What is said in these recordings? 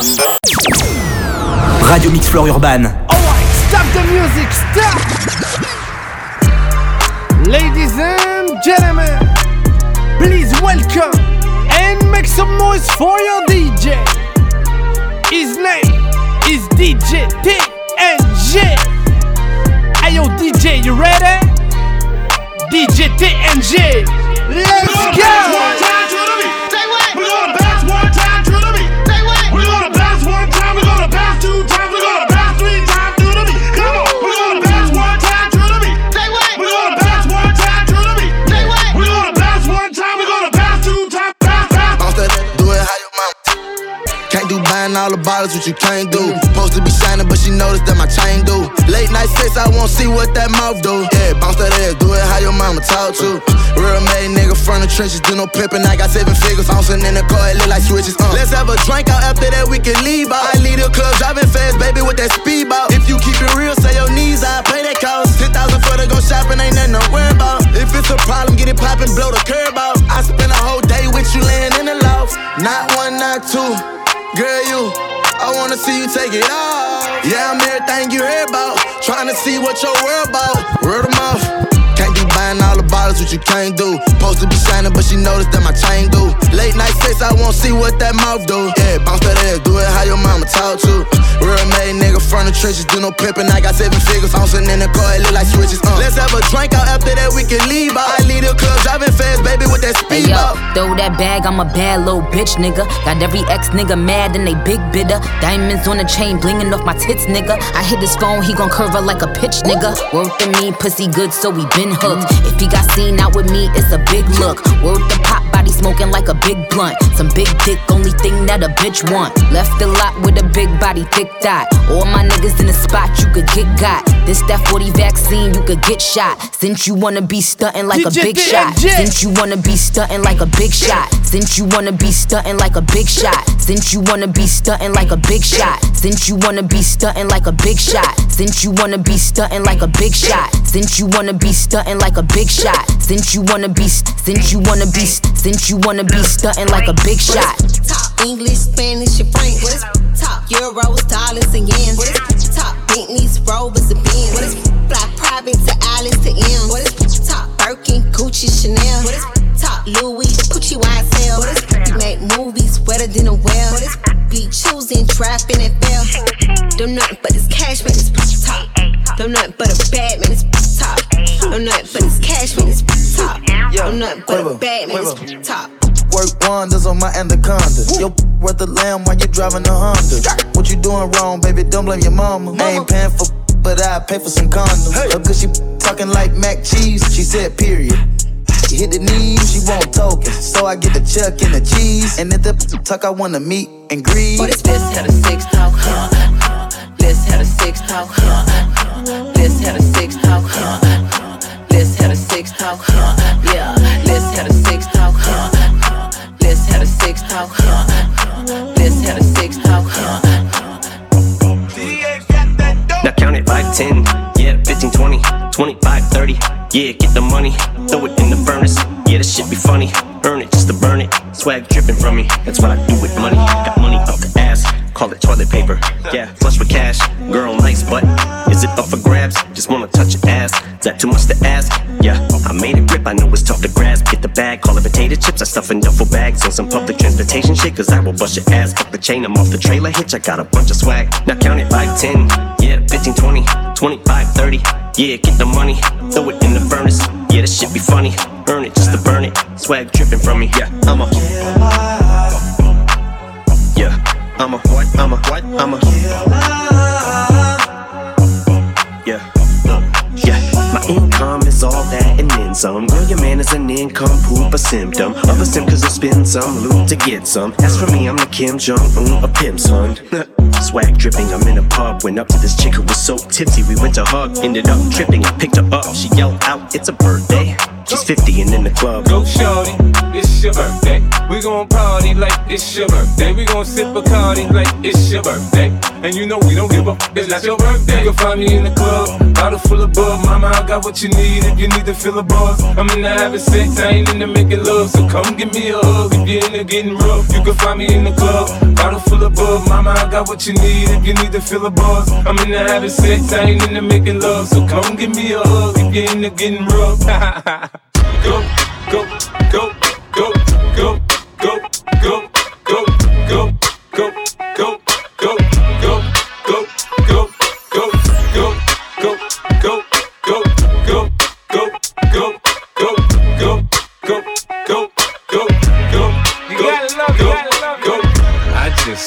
Radio Mix Floor Urban. Alright, stop the music, stop! Ladies and gentlemen, please welcome and make some noise for your DJ. His name is DJ TNG. Hey yo, DJ, you ready? DJ TNG, let's go! All the bottles, what you can't do. Supposed to be shining, but she noticed that my chain do. Late night sex, I won't see what that mouth do. Yeah, bounce that ass, do it how your mama talk to. Real made nigga from the trenches, do no pimpin'. I got seven figures, bouncing in the car, it look like switches. Uh. Let's have a drink out after that, we can leave out. I lead the club, driving fast, baby, with that speed bout. If you keep it real, say your knees, I pay that cost. 10,000 for to go shopping, ain't nothing to worry about. If it's a problem, get it poppin', blow the curb out. I spend a whole day with you laying in the loft. Not one, not two. Girl, you, I wanna see you take it off. Yeah, I'm everything you heard about. Trying to see what your world about. Word of mouth. Can't be buying all the bottles, what you can't do. Supposed to be shining, but she noticed that my chain do. Late night sex, I won't see what that mouth do. Yeah, bounce that ass, do it how your mama talk to. Real made nigga from the trenches, do no pimpin'. I got seven figures, bouncing in the car, it look like switches. Uh. Let's have a drink out after that, we can leave out. I leave the club driving fast, baby, with that speed hey, yo, Throw that bag, I'm a bad little bitch, nigga. Got every ex nigga mad and they big bidder. Diamonds on the chain, blingin' off my tits, nigga. I hit his phone, he gon' curve her like a pitch, nigga. Worth the me, pussy good, so we been hooked. If he got seen out with me, it's a big look. Word the pop smoking like a big blunt. Some big dick, only thing that a bitch want. Left the lot with a big body, thick dot. All my niggas in the spot, you could get got. This that 40 vaccine, you could get shot. Since you wanna be stunting like a big shot. Since you wanna be stunting like a big shot. Since you wanna be stunting like a big shot. Since you wanna be stunting like a big shot. Since you wanna be stunting like a big shot. Since you wanna be stunting like a big shot. Since you wanna be stunting like a big shot. Since you wanna be, since you wanna be, since you wanna be stunting like a big shot. Top English, Spanish, and French. Top euros, dollars, and yens? Top Bentleys, Rovers, and Benz? Fly private to Alice to M? What is top Birkin, Gucci, Chanel? What is top Louis, Gucci, YSL? What is you make movies wetter than a well? What is be choosing, trapping, and fail? Them nothing but this cash, man, it's top. Them nothing but a bad man, it's top. I'm nothing but this cash, man, it's top. I'm nothing but a bad man, it's top. Work wonders on my anaconda. Yo, worth the lamb while you driving a Honda. What you doing wrong, baby? Don't blame your mama. mama. I ain't paying for, but I pay for some condoms. Hey. Cause she talking like mac cheese. She said, period. She hit the knees, she won't token. So I get the chuck and the cheese. And at the tuck, I wanna meet and greet. Let's have a six talk, huh? Let's have a six talk, huh? Let's have a six talk, huh? Let's have a six talk, huh? Yeah, let's have a six talk, huh? Let's have a six talk, huh? Let's have a six talk, huh? It 5, 10, yeah, 15, 20, 25, 30. Yeah, get the money, throw it in the furnace. Yeah, this shit be funny. Earn it just to burn it. Swag dripping from me, that's what I do with money. Got money up the ass, call it toilet paper. Yeah, flush with cash, girl nice, but is it up for grabs? Just wanna touch your ass. Is that too much to ask? Yeah, I made it grip, I know it's tough to grasp. Get the bag, call it potato chips. I stuff in duffel bags on some public transportation shit, cause I will bust your ass. Fuck the chain, I'm off the trailer hitch. I got a bunch of swag. Now count it 5, 10, yeah, 15, 20, 25, 30. Yeah, get the money, throw it in the furnace. Yeah, this shit be funny. Earn it just to burn it. Swag dripping from me. Yeah, I'm a. Yeah, I'm a what? I'm a what? I'm a. some. Girl, your man is an income poop, a symptom of a sim, cause I spend some loot to get some. As for me, I'm the Kim Jong Un, a pimp son. Swag dripping, I'm in a pub. Went up to this chick who was so tipsy, we went to hug. Ended up tripping, I picked her up. She yelled out, It's a birthday. She's 50 and in the club. Go shorty, it's your birthday. We gon' party like it's your birthday. We gon' sip a party like it's your birthday. And you know we don't give a f- it's not your birthday. You can find me in the club, bottle full of bug. Mama, I got what you need if you need to feel a I'm in the having sex, I ain't in the making love. So come give me a hug if you're in the getting rough. You can find me in the club, bottle full of bug. Mama, I got what you need if you need to fill a buzz. I'm in the having sex, I ain't into making love. So come give me a hug if you're into getting rough. go, go, go, go, go, go, go, go, go, go, go, go, go, go,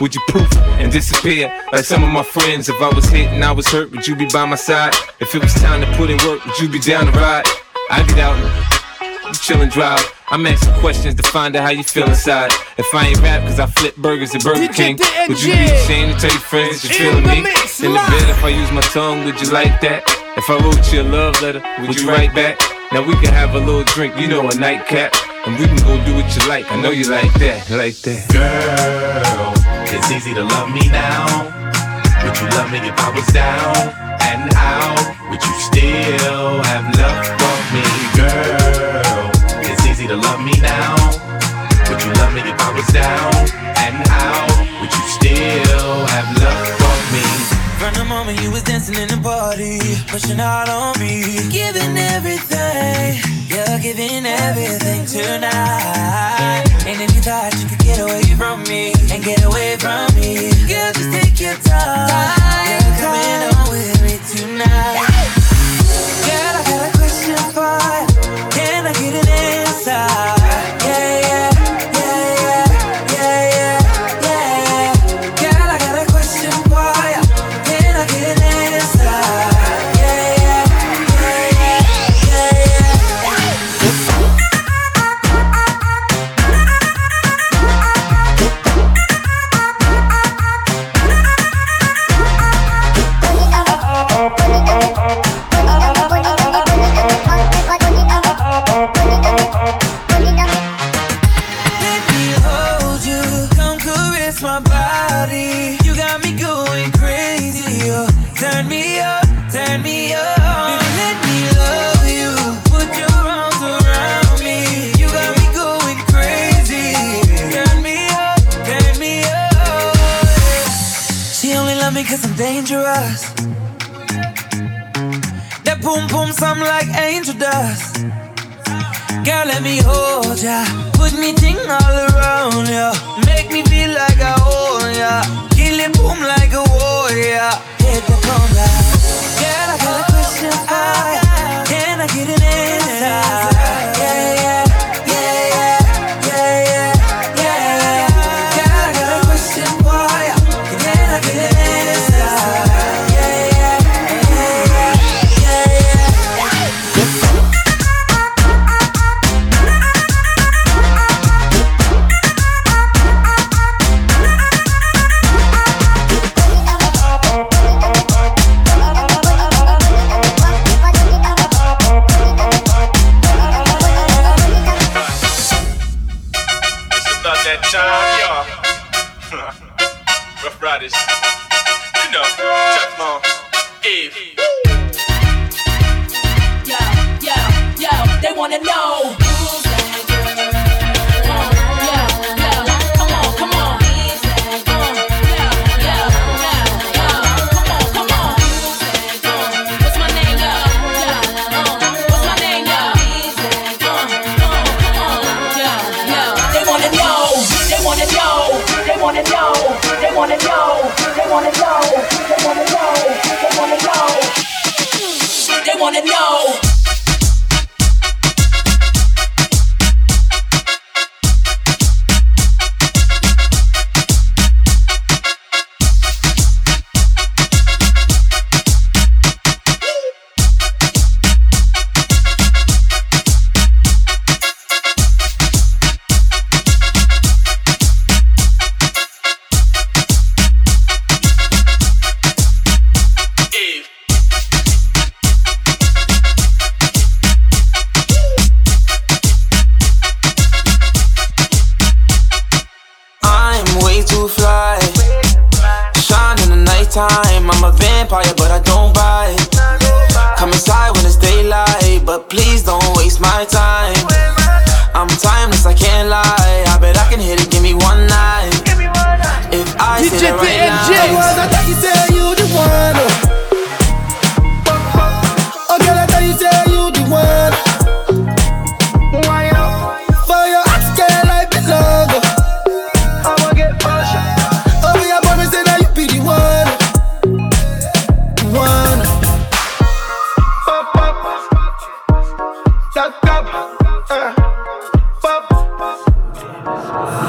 would you poof and disappear like some of my friends? If I was hit and I was hurt, would you be by my side? If it was time to put in work, would you be down to ride? I get out and you chill and drive. I'm asking questions to find out how you feel inside. If I ain't rap cause I flip burgers at Burger King, would you be ashamed to tell your friends that you're In feeling me? In the bed, if I use my tongue, would you like that? If I wrote you a love letter, would you write back? Now we can have a little drink, you know, a nightcap. And we can go do what you like. I know you like that, like that. Girl, it's easy to love me now. Would you love me if I was down and out? Would you still have love for me, girl? It's easy to love me now. Would you love me if I was down and out? Would you still have love for me? From the moment you was dancing in the party, pushing out on me, giving everything, you're giving everything tonight. And if you thought you could get away from me and get away from me, girl, just take your time. You know. Eve. Yo, yo, yo, they wanna know.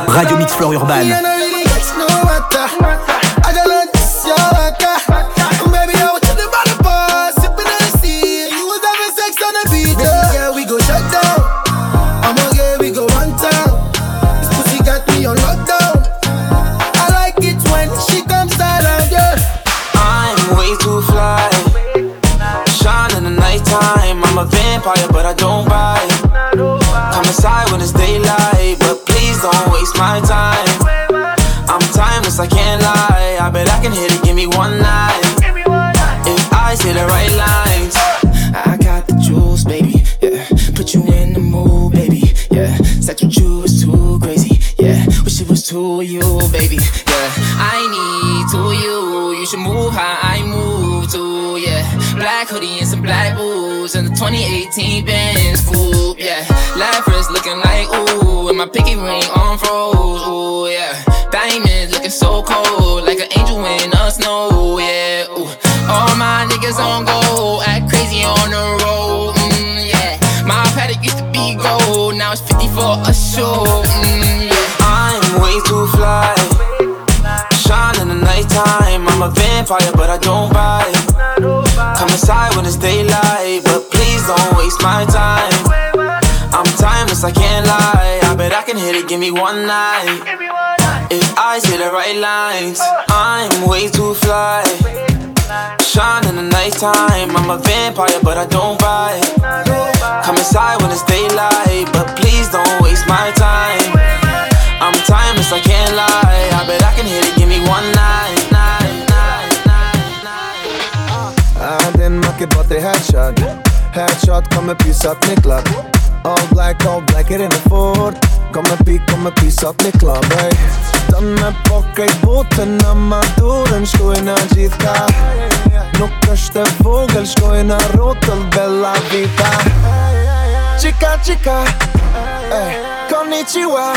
Radio Mix Floor Urban. 2018 Benz coupe. Yeah, Lapras looking like ooh, and my pinky ring on froze. Ooh, yeah, diamonds looking so cold, like an angel in the snow. Yeah, ooh, all my niggas on go, act crazy on the road. Mm, yeah, my paddock used to be gold, now it's 50 for a show. Mm, yeah. I'm way too fly. Shine in the nighttime. I'm a vampire, but I don't bite. Come inside when it's daylight, give me one night. If I say the right lines, I'm way too fly. Shine in the nighttime. I'm a vampire, but I don't bite. Come inside when it's daylight, but please don't waste my time. I'm timeless, I can't lie. I bet I can hit it, give me one night. night, night, night, night. Ah, din macke bort i headshot Headshot kommer pyssat med klapp All black, all black, it in the fort Kom me pi, kom eh. me pi, sot një klub, ej Dën me po krejt botën në madurën Shkojnë në gjithë ka Nuk është e vogël, shkojnë në rotëll Bella Vita. Qika, qika, ej Konnichiwa,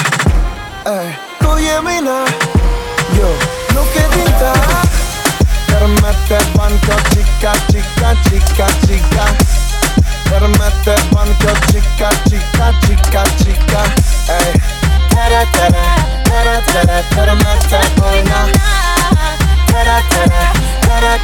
ej Ku jemi na, jo Nuk e dinta Kërmet e banko, qika, qika, qika, qika. Hermete panko chica, chica, chica, chica Ej Tera, tera, tera, tera, hermete wojna Tera, tera, tera,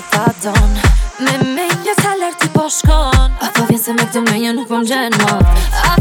po ta don. Me menja sa lërë ti po shkon. Apo vjen se me këtë menja nuk po m'gjen mo Afer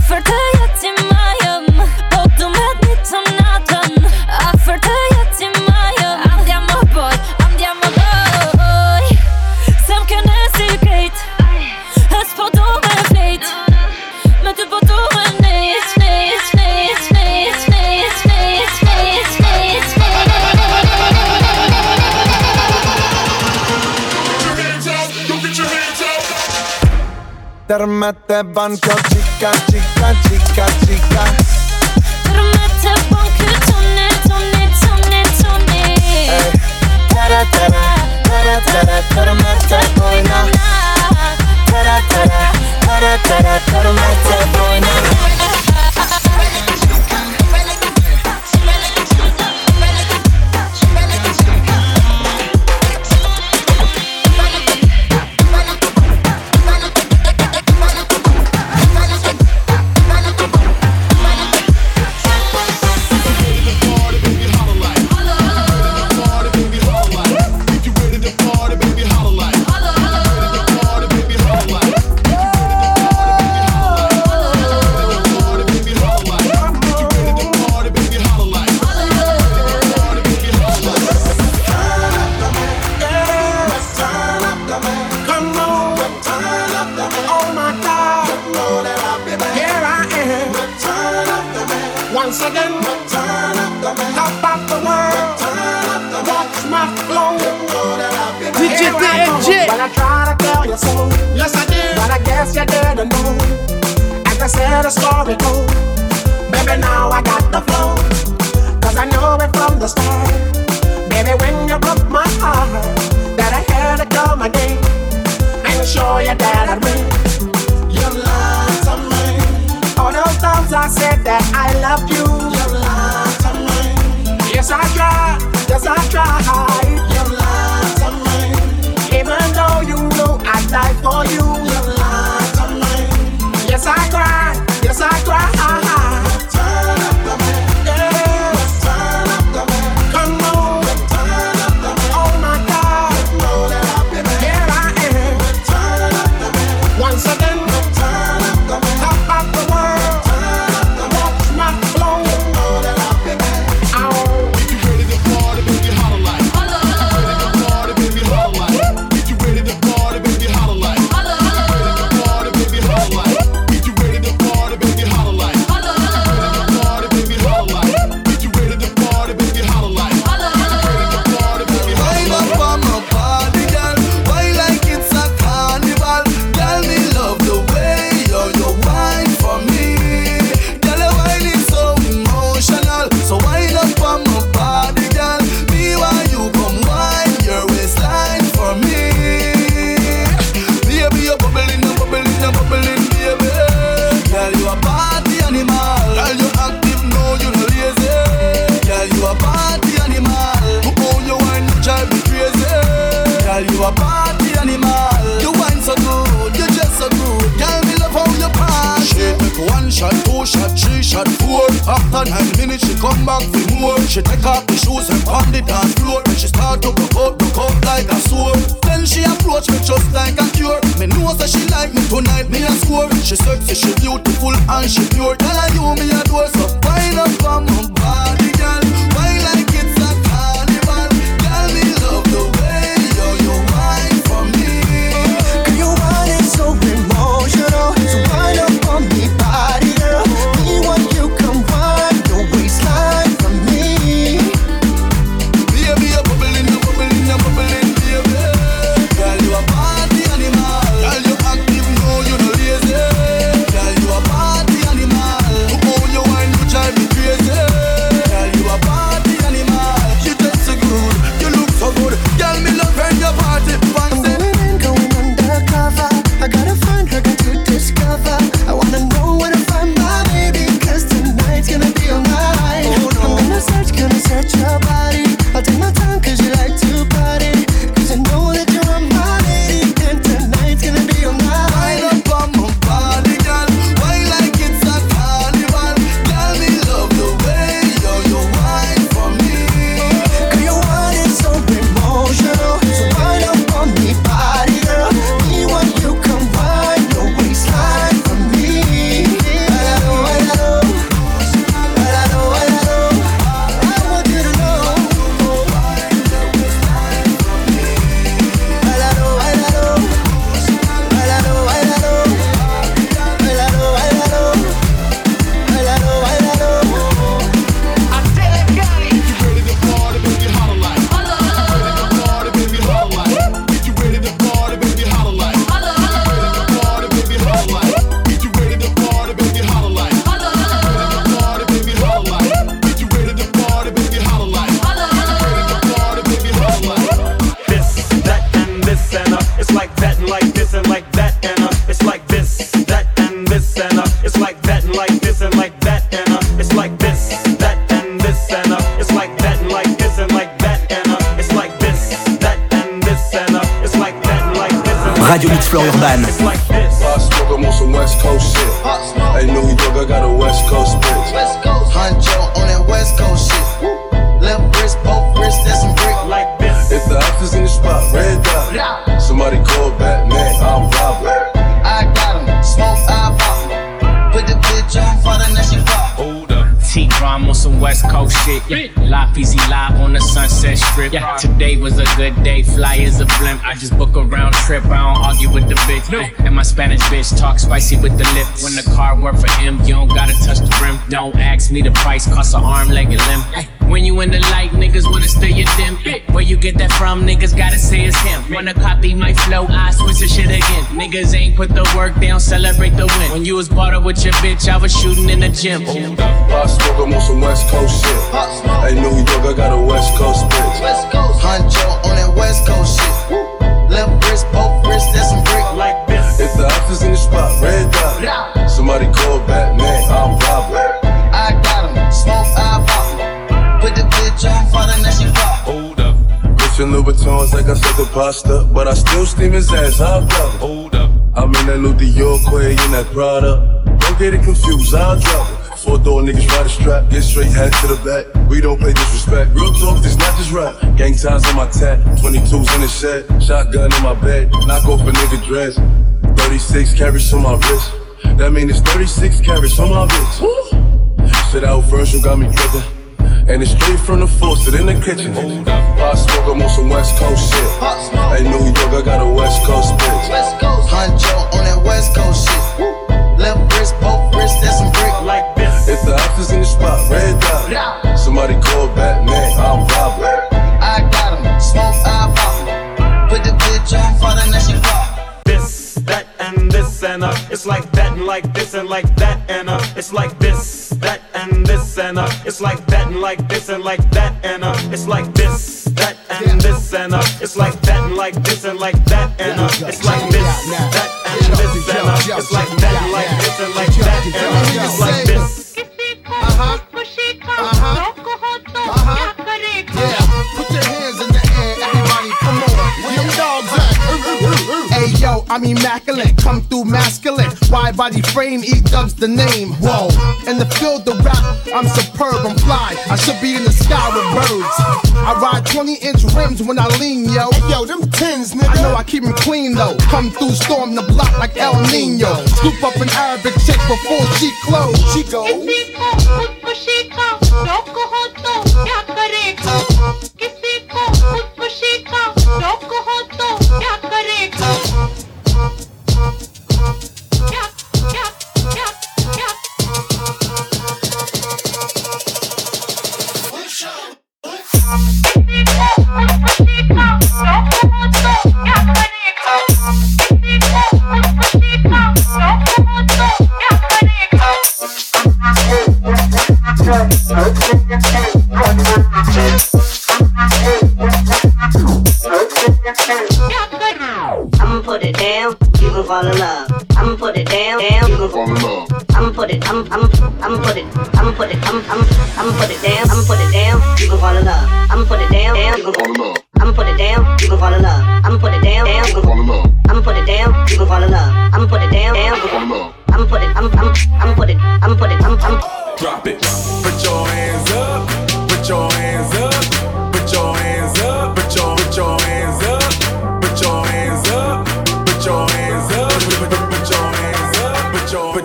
te banco, chica, chica, chica, chica. Pero te whole shit. Yeah. Live easy live on the Sunset Strip. Yeah. Today was a good day, fly is a blimp. I just book a round trip, I don't argue with the bitch. No. And my Spanish bitch talk spicy with the lip. When the car work for him, you don't gotta touch the rim. Don't ask me the price, cost an arm, leg, and limb. When you in the light, niggas wanna stay your dim. Where you get that from, niggas gotta say it's him. Wanna copy my flow, I switch the shit again. Niggas ain't put the work down, celebrate the win. When you was bought up with your bitch, I was shooting in the gym. I smoke, on some West Coast shit. Hey, New York, I got a West Coast bitch. West Huncho on that West Coast shit. Left wrist, both wrists, that's some brick. Like this. If the officer's in the spot, red dot. Somebody call Batman, I'm Robin. I got him. Smoke, I pop him. Put the bitch on fire, now she pop. Hold up. Christian Louboutins like I said the pasta, but I still steam his ass, I'll. Hold up. I'm in that new Dior Quay in that Prada. Don't get it confused, I'll drop it. Four door niggas ride a strap, get straight hat to the back. We don't play disrespect. Real talk, this not just rap. Gang ties on my tat, 22s in the shed, shotgun in my bed. Knock off a nigga dress. 36 carats on my wrist. That mean it's 36 carats on my wrist. Sit out Virgil got me drippin'. And it's straight from the faucet in the kitchen. Pop smoke, I'm on some West Coast shit. Hey, New York, I got a West Coast bitch. Huncho on that West Coast shit. Left wrist, both wrists, that's some. Like this. If the officer's in the spot, red dot. Somebody call Batman, I'm Robin. I got him. Smoke, I pop him. Put the bitch on fire, now she pop. this, that, and this, and uh, it's like that, and like this, and like that, and uh, it's like this, that, and this, and uh, it's like that, and like this, and like that, and uh, it's like this, that, and this, and uh, it's like that, and like this, and like that, and uh, it's like this, that, and this, and uh, it's like that, and like I'm immaculate, come through masculine. Wide body frame, E dubs the name. Whoa, in the field of rap, I'm superb, I'm fly. I should be in the sky with birds. I ride 20 inch rims when I lean, yo. Hey, yo, them tins, nigga. I know I keep them clean though. Come through, storm the block like El Nino. Scoop up an Arabic chick before she close. She goes.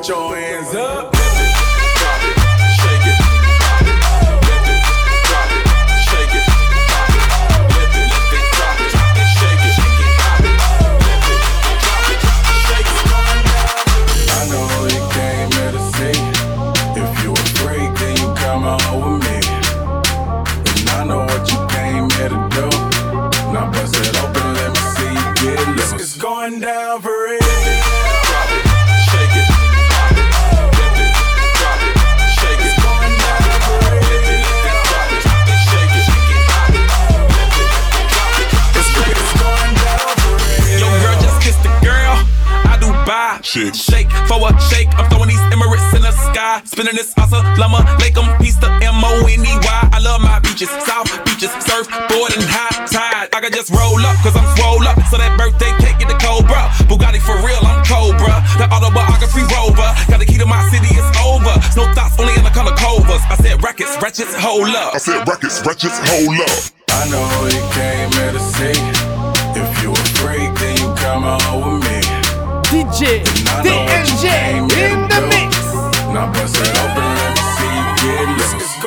Put your hands up. Buy. Shake. Shake for a shake. I'm throwing these Emirates in the sky. Spinning this asa llama. Lake 'em, piece the M-O-N-E-Y. I love my beaches. South beaches. surf, Surfboard and high tide. I can just roll up, cause I'm swole up. So that birthday cake get the Cobra. Bugatti for real, I'm Cobra. The autobiography rover. Got the key to my city, it's over. No thoughts, only in the color covers. I said rackets, wretches, hold up. I said rackets, wretches, hold up. I know you came here to see. If you a freak, then you come on with me. DJ DNJ in the mix. Now bust it open, let me see you get loose.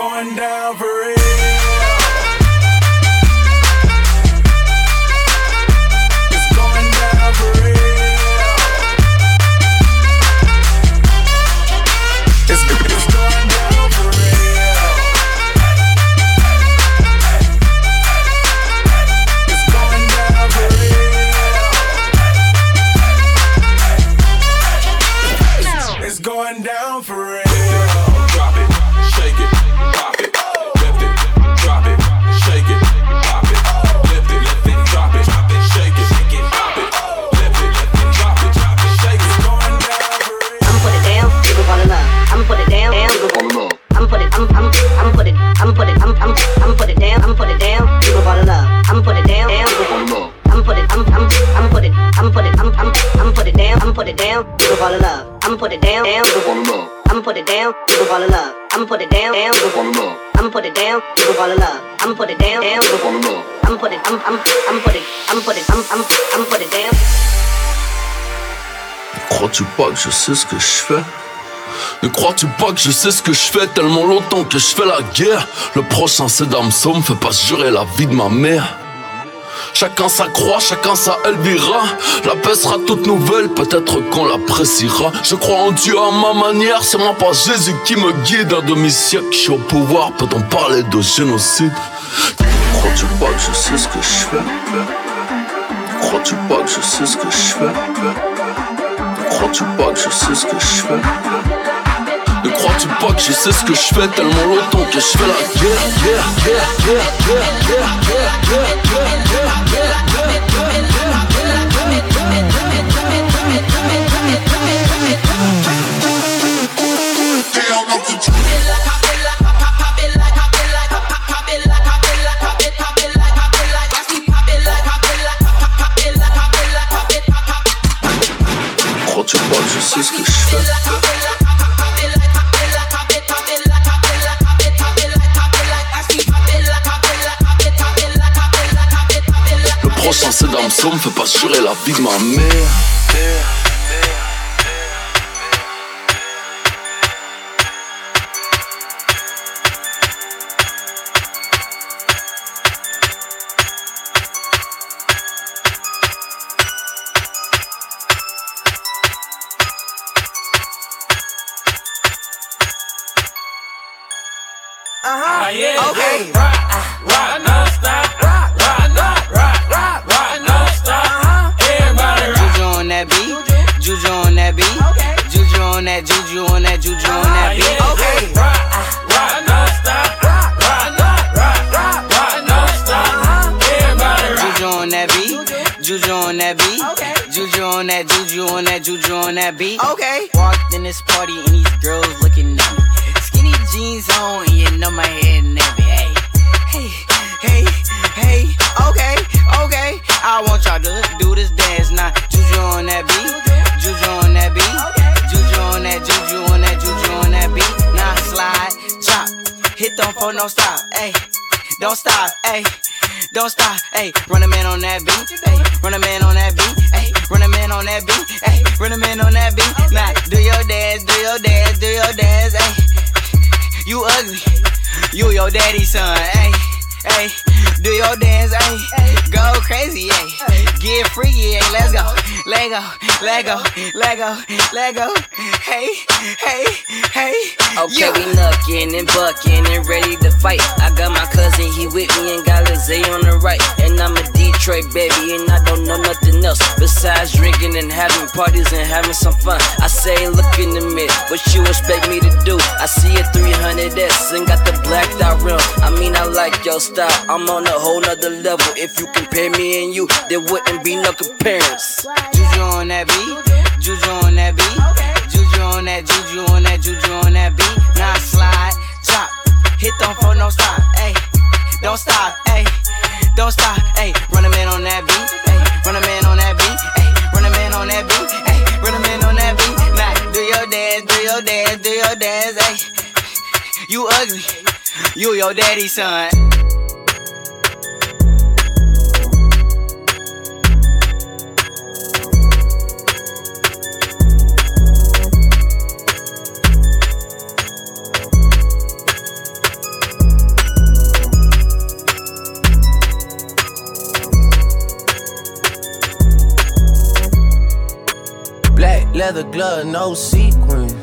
Crois-tu pas que je sais ce que je fais? Ne crois-tu pas que je sais ce que je fais tellement longtemps que je fais la guerre? Le prochain c'est Damso, me fait pas jurer la vie de ma mère. Chacun sa croix, chacun sa Elvira. La paix sera toute nouvelle, peut-être qu'on l'appréciera. Je crois en Dieu à ma manière, c'est moi pas Jésus qui me guide. Un demi-siècle, je suis au pouvoir, peut-on parler de génocide? Crois-tu pas que je sais ce que je fais? Crois-tu pas que je sais ce que je fais? Crois-tu pas que je sais ce que je fais Ne crois-tu pas que je sais ce que je fais tellement longtemps que je fais la guerre, guerre, guerre, guerre, guerre, guerre, guerre, guerre, guerre, guerre, Crois-tu Damso, me fait pas jurer la vie de ma mère level. If you compare me and you, there wouldn't be no comparison. Juju on that beat, Juju on that beat, Juju on that, Juju on that, Juju on that beat. Now slide, drop, hit them for no stop, hey, don't stop, hey, don't stop, hey. Run a man on that beat, hey, run a man on that beat, hey, run a man on that beat, hey, run a man on that beat. Now do your dance, do your dance, do your dance, hey. You ugly, you your daddy's son. Leather glove, no sequins.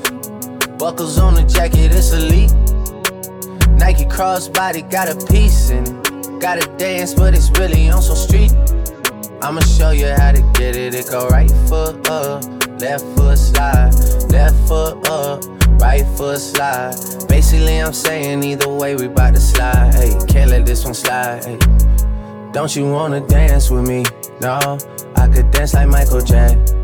Buckles on the jacket, it's elite. Nike crossbody got a piece in it. Gotta dance, but it's really on some street. I'ma show you how to get it. It go right foot up, left foot slide, left foot up, right foot slide. Basically, I'm saying either way, we bout to slide. Hey, can't let this one slide. Hey. Don't you wanna dance with me? No, I could dance like Michael Jackson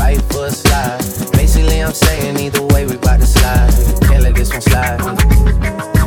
right foot slide. Basically, I'm saying either way, we bout to slide. Can't let this one slide.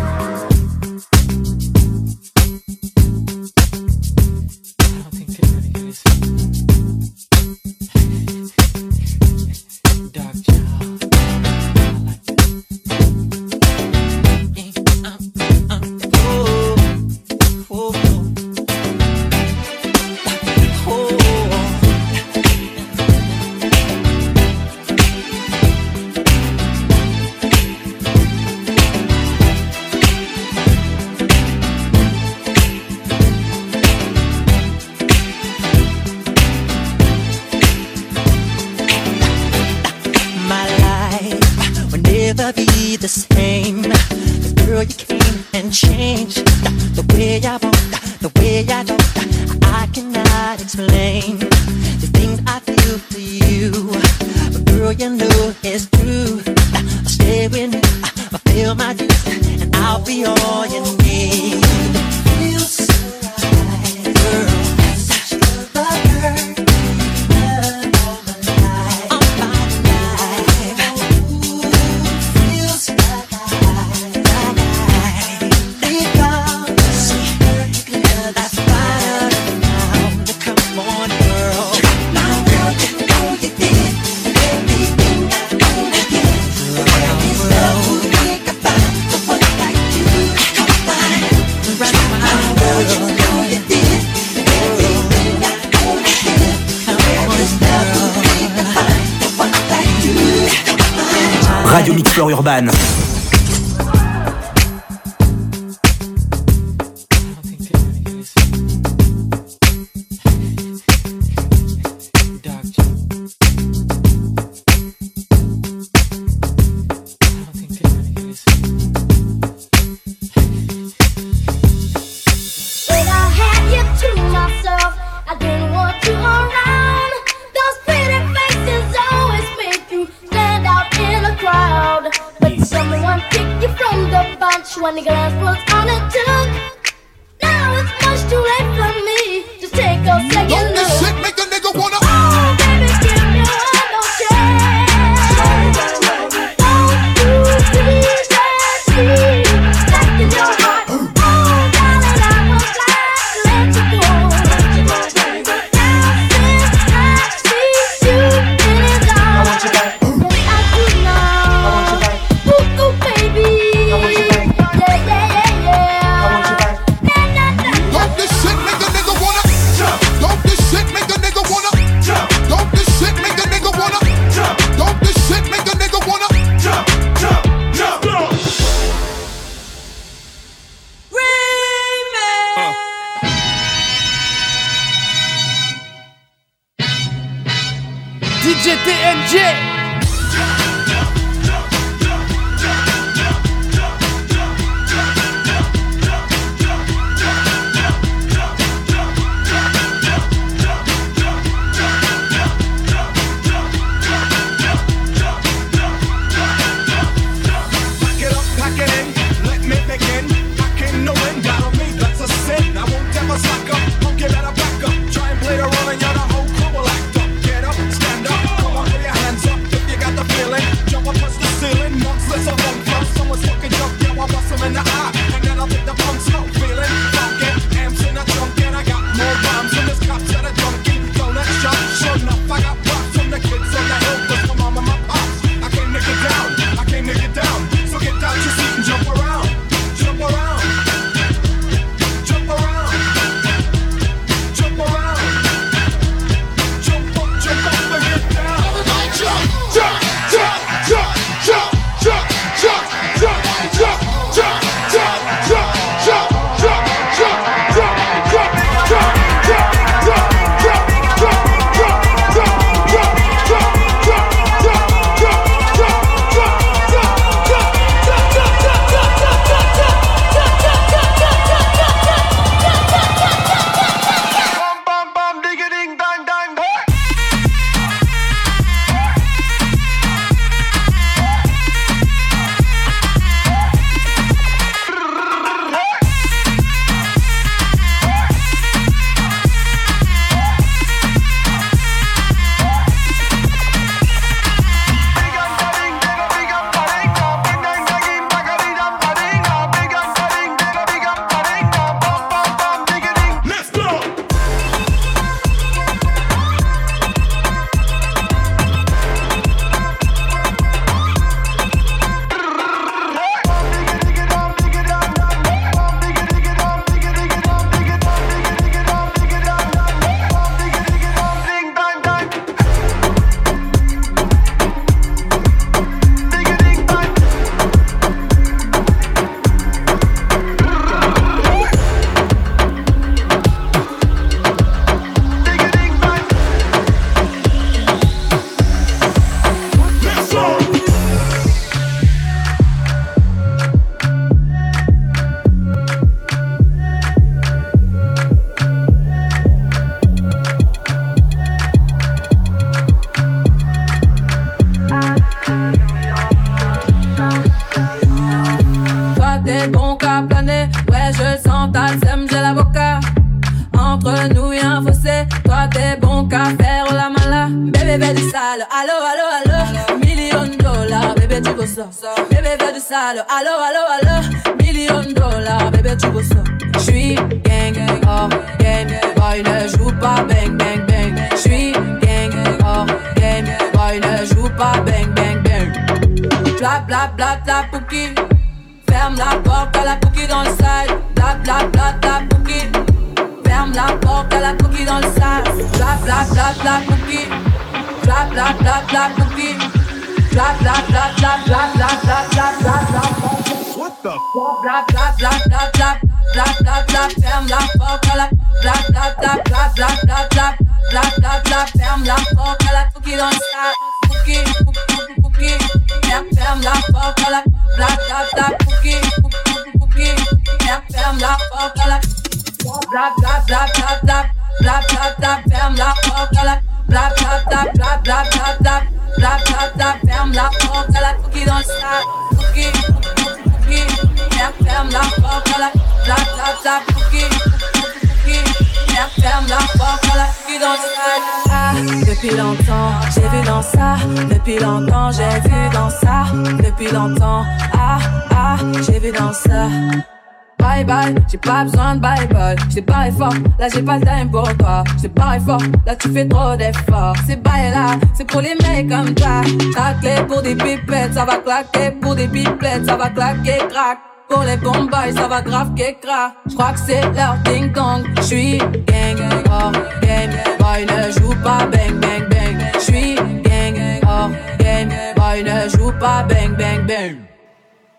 J'ai pas besoin de bye bye. Pas fort, là j'ai pas le time pour toi. J't'ai pas fort, là tu fais trop d'efforts. C'est bail là, c'est pour les mecs comme ça. Ta clé pour des pipettes, ça va claquer. Pour des pipettes, ça va claquer, crack. Pour les bombes, ça va grave qu'écra. J'crois que c'est leur ding dong. J'suis gang, oh, hors game. Boy, ne joue pas bang bang bang. J'suis gang, oh, hors game. Boy, ne joue pas bang bang bang.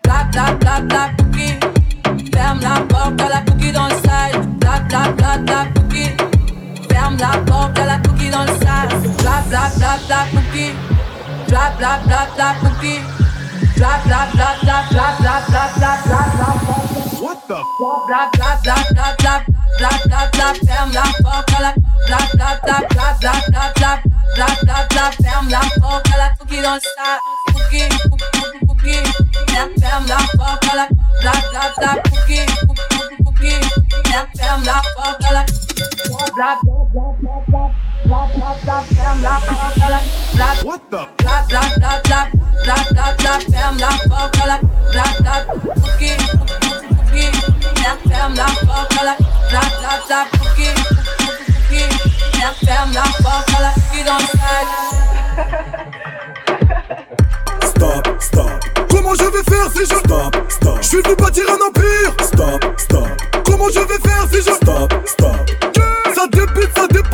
Tap tap tap tap, Ferme la porte à la cookie dans le. Bla bla bla bla cookie. Ferme la porte à la cookie dans le. Bla bla bla bla cookie. Bla bla bla bla cookie. Bla bla bla bla bla bla bla bla bla. What the? Bla la porte à la bla la porte à la dans side. what the? Stop, stop. Comment je vais faire si je stop, stop. Je suis bâtir un empire. Stop, stop. Comment je vais faire si je stop, stop. Ça débite, ça débite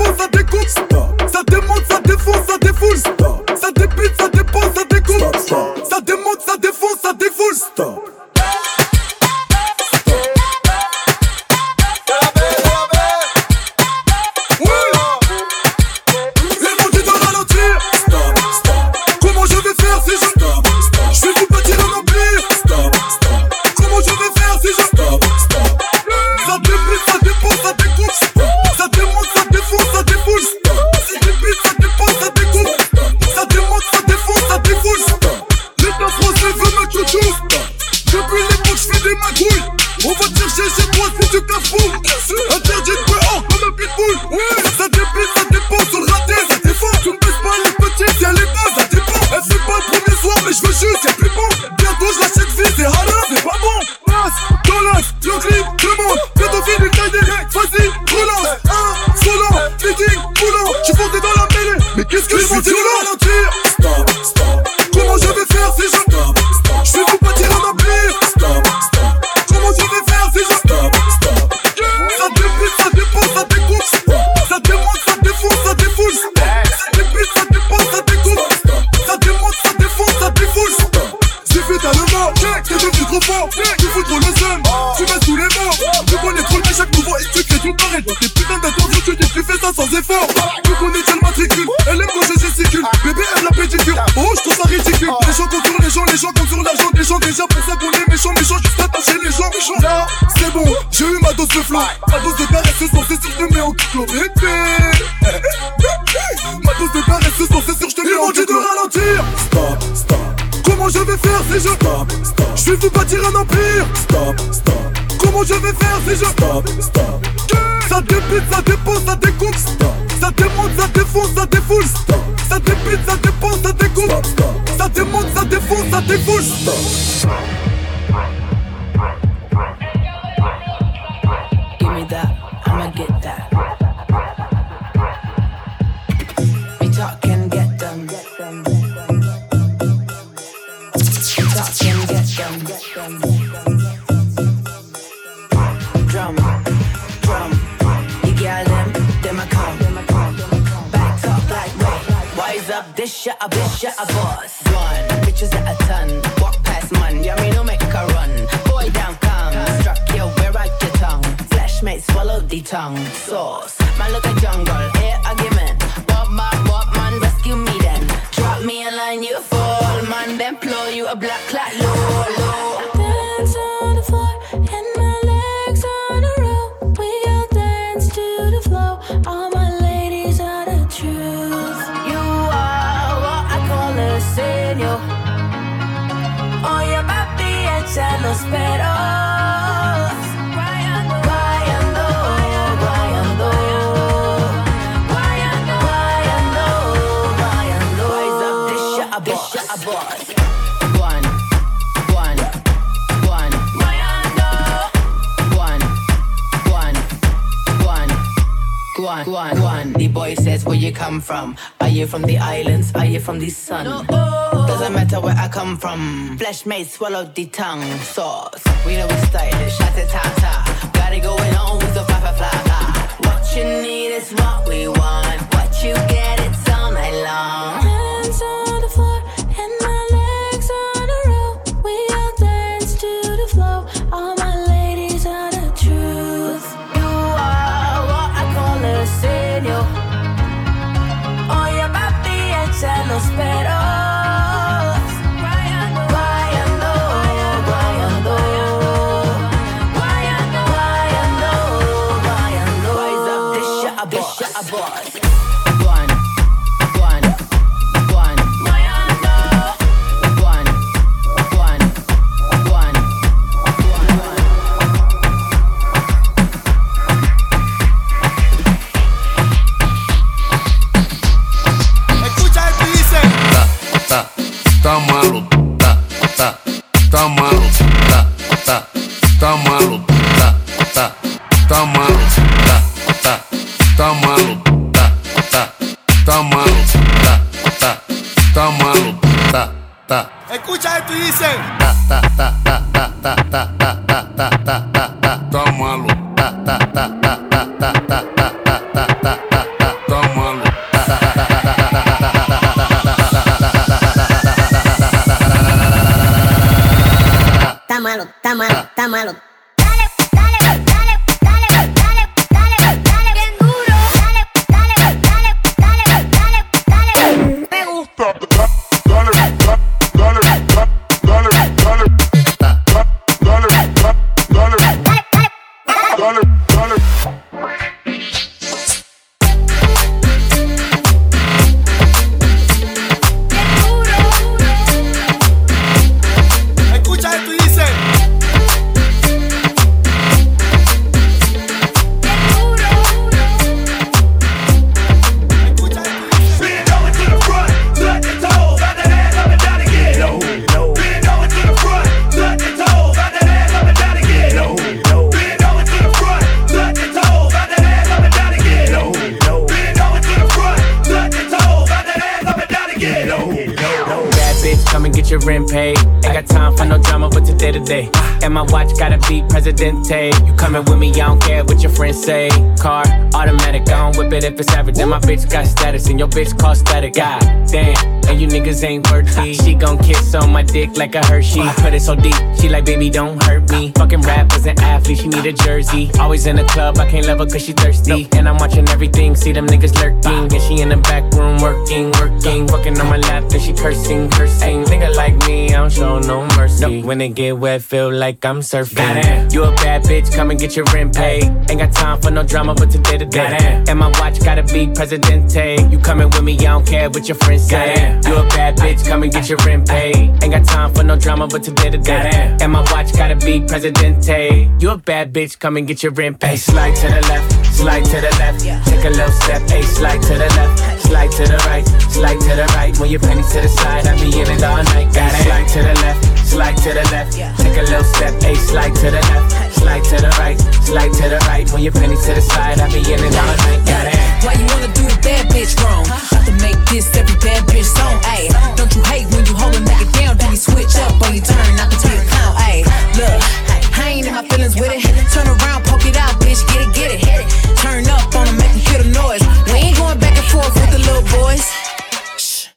I'ma get that. We talk and get them. We talk and get them. Drum, drum. You got them, them a come. Back talk like wait. Wise up, this shit a bitch, shit a boss. From? Are you from the islands? Are you from the sun? Doesn't matter where I come from. Flesh may swallow the tongue. Sauce. We know we stylish. Shot it ta and get paid. Ain't got time for no drama, but today to And my watch gotta be Presidente. You coming with me, I don't care what your friends say. Car, automatic, I don't whip it if it's average. And my bitch got status, and your bitch call static. God damn, and you niggas ain't worthy. She gon' kiss on my dick like a Hershey. Put it so deep, she like, baby, don't hurt me. Fucking rap as an athlete, she need a jersey. Always in the club, I can't love her cause she thirsty. And I'm watching everything, see them niggas lurking. And she in the back room working, working. Fucking on my lap, and she cursing, cursing. Nigga like me, I don't show no mercy. When it get wet, feel like I'm surfing. Goddamn. You a bad bitch, come and get your rent paid. Ain't got time for no drama, but today to day. And my watch gotta be Presidente. You coming with me, I don't care what your friends say. You a bad bitch, come and get your rent paid. Ain't got time for no drama, but today to day. And my watch gotta be Presidente. You a bad bitch, come and get your rent paid. Slide to the left, slide to the left. Take a little step, hey, slide to the left, slide to the right, slide to the right. When your penny to the side, I be in it all night. Got it. Slide to the left, slide to the left. Take a little step, a slide to the left, slide to the right, slide to the right. When your penny to the side, I be in and all night. Got it. Why you wanna do the bad bitch wrong? About to make this every bad bitch song, ayy. Don't you hate when you hold a nigga down, then you switch up when you turn, not to be a clown, ayy. Look, I ain't in my feelings with it. Turn around, poke it out, bitch, get it, get it. Turn up on them, make them hear the noise. We ain't going back and forth with the little boys. Shh,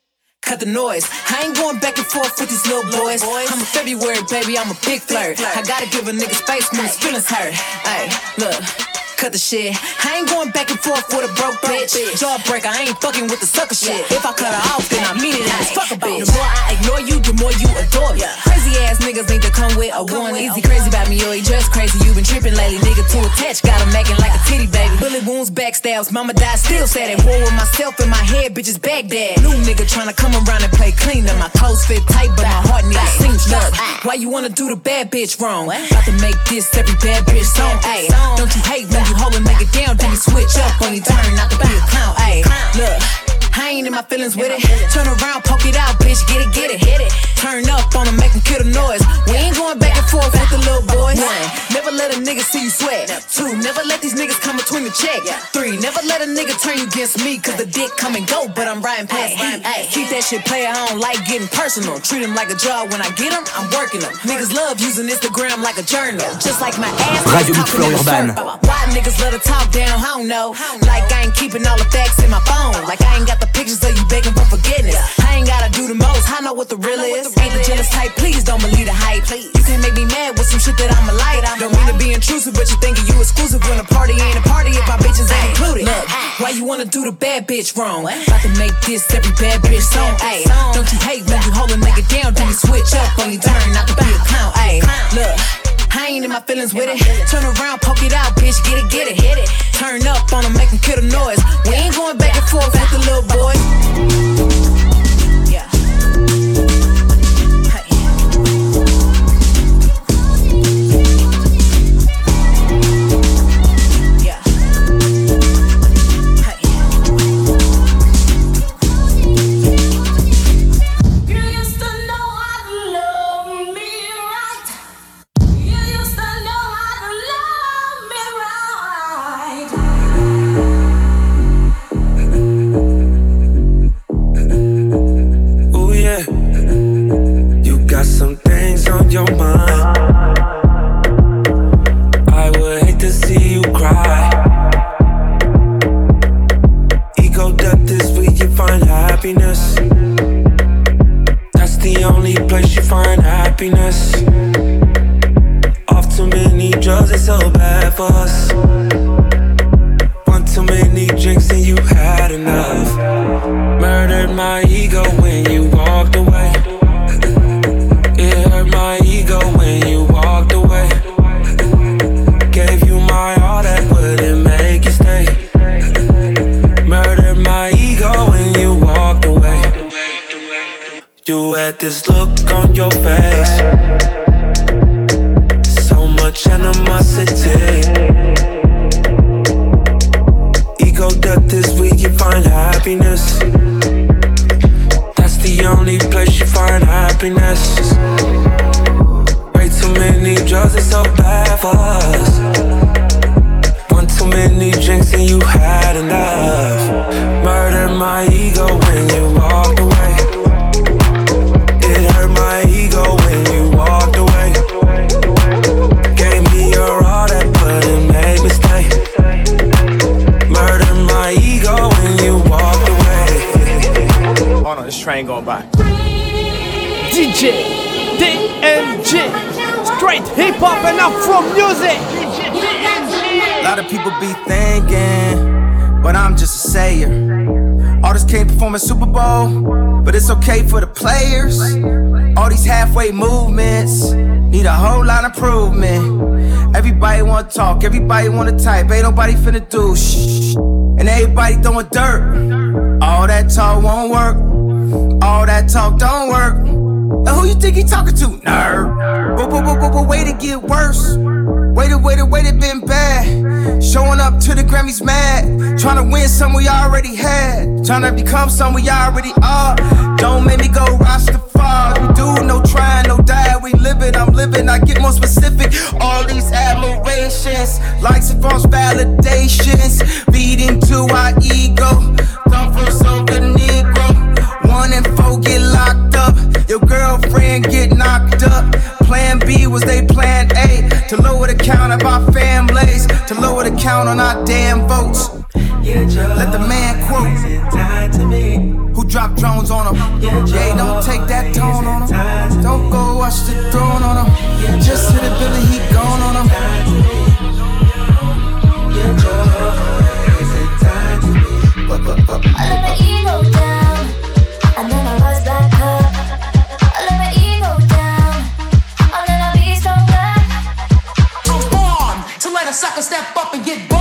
Cut the noise. I ain't going back and forth with these little boys. I'm a February baby, I'm a big flirt. I gotta give a nigga space when his feelings hurt. Hey, look. Cut the shit. I ain't going back and forth with a broke bitch. Jawbreaker, I ain't fucking with the sucker shit. If I cut her off, then I mean it as fuck a bitch. The more I ignore you, the more you adore me. Crazy ass niggas need to come with a one. Easy crazy about me, yo, he just crazy. You been tripping lately, nigga. Too attached, got him acting like a titty baby. Bullet wounds, backstabs, mama died, still sad at war with myself in my head, bitches Baghdad. New nigga tryna come around and play clean. Now my clothes fit tight, but my heart need a seam stuck. Why you wanna do the bad bitch wrong? About to make this every bad bitch song, ayy. Don't you hate when you hold make it down, then you switch up when you turn, not to be a clown, ayy. Look. I ain't in my feelings with it. Turn around, poke it out, bitch, get it, get it. Hit it. Turn up on them, make them kill the noise. We ain't going back and forth with the little boys. One, never let a nigga see you sweat. Two, never let these niggas come between the check. Three, never let a nigga turn you against me, cause the dick come and go, but I'm riding past heat. Keep that shit player, I don't like getting personal. Treat him like a job, when I get him, I'm working him. Niggas love using Instagram like a journal. Just like my ass. Radio Mix talking in a Florent circle. Why niggas let her talk down? I don't know. Like I ain't keeping all the facts in my phone. Like I ain't got the pictures of you begging for forgiveness. I ain't gotta do the most. I know what the real is. Ain't the jealous type. Please don't believe the hype. You can't make me mad with some shit that I'm a light. I don't mean to be intrusive, but you thinking you exclusive when a party ain't a party if my bitches ain't included. Look, why you wanna do the bad bitch wrong? About to make this every bad bitch song. Ayy, don't you hate when you hold a nigga down, then you switch up when you turn, not to be a clown. Ayy, look. I ain't in my feelings with it. Turn around, poke it out, bitch, get it, get it. Hit it. Turn up on them, make them kill the noise. We ain't going back and forth with the little boys. Yeah. Halfway movements need a whole lot of improvement. Everybody wanna talk, everybody wanna type, ain't nobody finna do shh. And everybody throwing dirt. All that talk won't work. All that talk don't work. And who you think he talking to? Nerd. But, but, but, but, but way to get worse. Waited, waited, waited, been bad. Showing up to the Grammys mad. Trying to win some we already had. Trying to become some we already are. Don't make me go Rastafari. We do no trying, no die. We live it, I'm living I get more specific. All these admirations, likes and false validations, feed into our ego. Don't feel so good, Negro. One and four get locked up. Your girlfriend get knocked up. Plan B was they plan A to lower the count of our families, to lower the count on our damn votes. Let the man quote. Who dropped drones on him? Yeah, don't take that tone on him. Don't go watch the throne on him. Just hit a Billy, he gone on him. I let my and get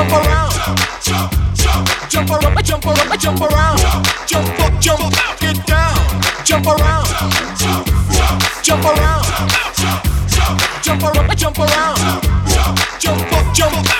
Jump around. Jump around. Jump around. Jump around. Jump up. Jump up. Get down. Jump around. Jump around. Jump around. Jump around. Jump up. Jump up.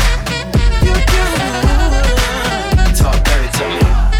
Talk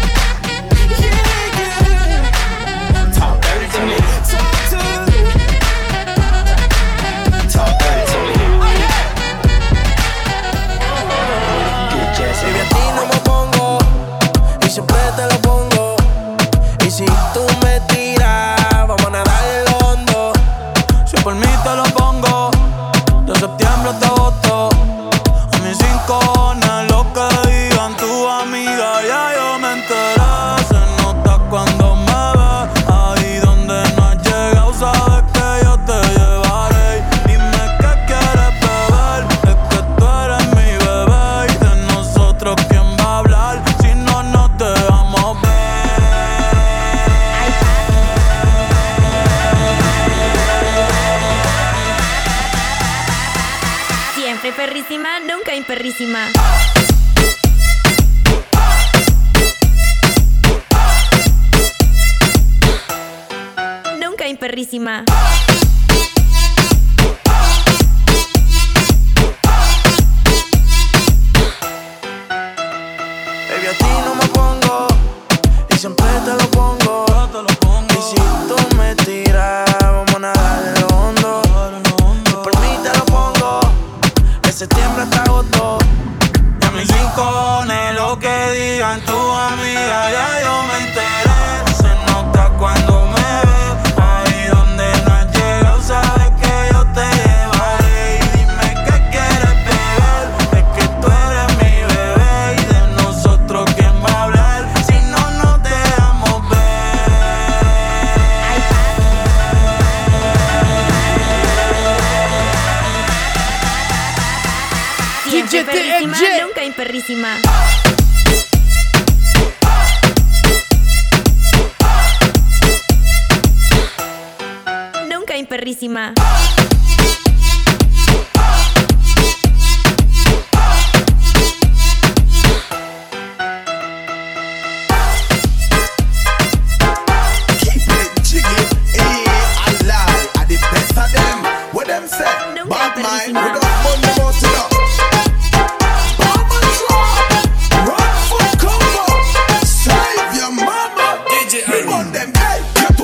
hey,